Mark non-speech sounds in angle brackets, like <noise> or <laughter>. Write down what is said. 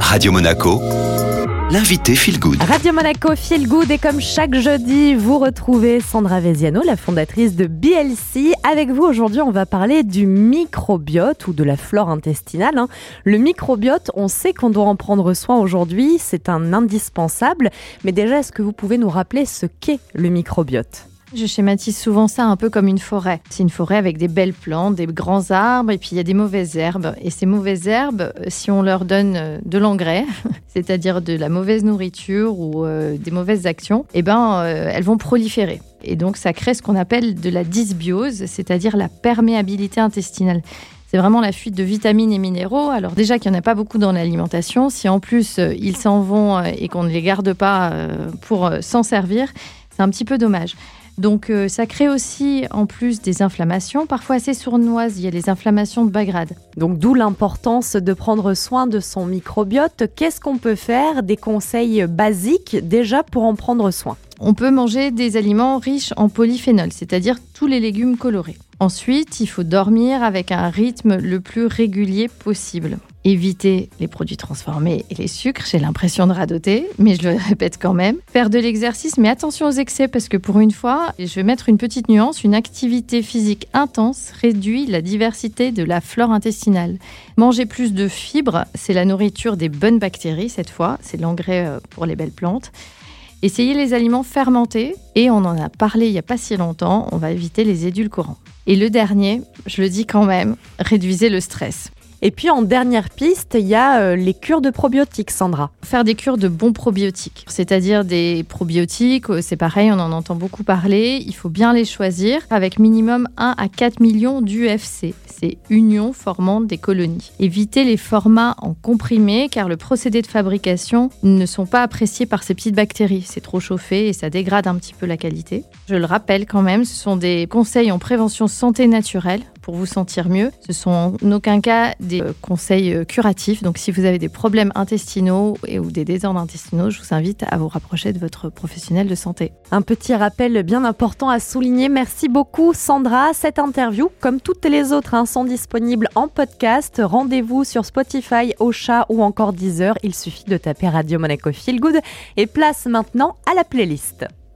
Radio Monaco, l'invité Feel Good. Radio Monaco Feel Good et comme chaque jeudi, vous retrouvez Sandra Veziano, la fondatrice de BLC. Avec vous aujourd'hui, on va parler du microbiote ou de la flore intestinale. hein. Le microbiote, on sait qu'on doit en prendre soin aujourd'hui, c'est un indispensable. Mais déjà, est-ce que vous pouvez nous rappeler ce qu'est le microbiote? Je schématise souvent ça un peu comme une forêt. C'est une forêt avec des belles plantes, des grands arbres, et puis il y a des mauvaises herbes. Et ces mauvaises herbes, euh, si on leur donne euh, de l'engrais, <laughs> c'est-à-dire de la mauvaise nourriture ou euh, des mauvaises actions, eh ben, elles vont proliférer. Et donc ça crée ce qu'on appelle de la dysbiose, c'est-à-dire la perméabilité intestinale. C'est vraiment la fuite de vitamines et minéraux. Alors déjà qu'il n'y en a pas beaucoup dans l'alimentation, si en plus ils s'en vont et qu'on ne les garde pas pour s'en servir, c'est un petit peu dommage. Donc euh, ça crée aussi en plus des inflammations, parfois assez sournoises. Il y a les inflammations de bas. Donc d'où l'importance de prendre soin de son microbiote. Qu'est-ce qu'on peut faire? Des conseils basiques déjà pour en prendre soin. On peut manger des aliments riches en polyphénol, c'est-à-dire tous les légumes colorés. Ensuite, il faut dormir avec un rythme le plus régulier possible. Éviter les produits transformés et les sucres, j'ai l'impression de radoter, mais je le répète quand même. Faire de l'exercice, mais attention aux excès parce que pour une fois, je vais mettre une petite nuance, une activité physique intense réduit la diversité de la flore intestinale. Manger plus de fibres, c'est la nourriture des bonnes bactéries cette fois, c'est l'engrais euh, pour les belles plantes. Essayez les aliments fermentés et on en a parlé il n'y a pas si longtemps, on va éviter les édulcorants. Et le dernier, je le dis quand même, réduisez le stress. Et puis en dernière piste, il y a euh, les cures de probiotiques, Sandra. Faire des cures de bons probiotiques, c'est-à-dire des probiotiques, euh, c'est pareil, on en entend beaucoup parler, il faut bien les choisir avec minimum 1 à 4 millions d'UFC, c'est unions formant des colonies. Évitez les formats en comprimés car le procédé de fabrication ne sont pas appréciés par ces petites bactéries, c'est trop chauffé et ça dégrade un petit peu la qualité. Je le rappelle quand même, ce sont des conseils en prévention santé naturelle pour vous sentir mieux. Ce sont en aucun cas des euh, conseils euh, curatifs. Donc si vous avez des problèmes intestinaux et ou des désordres intestinaux, je vous invite à vous rapprocher de votre professionnel de santé. Un petit rappel bien important à souligner. Merci beaucoup Sandra. Cette interview, comme toutes les autres, hein, sont disponibles en podcast. Rendez-vous sur Spotify, Ocha ou encore Deezer. Il suffit de taper Radio Monaco Feel Good et place maintenant à la playlist.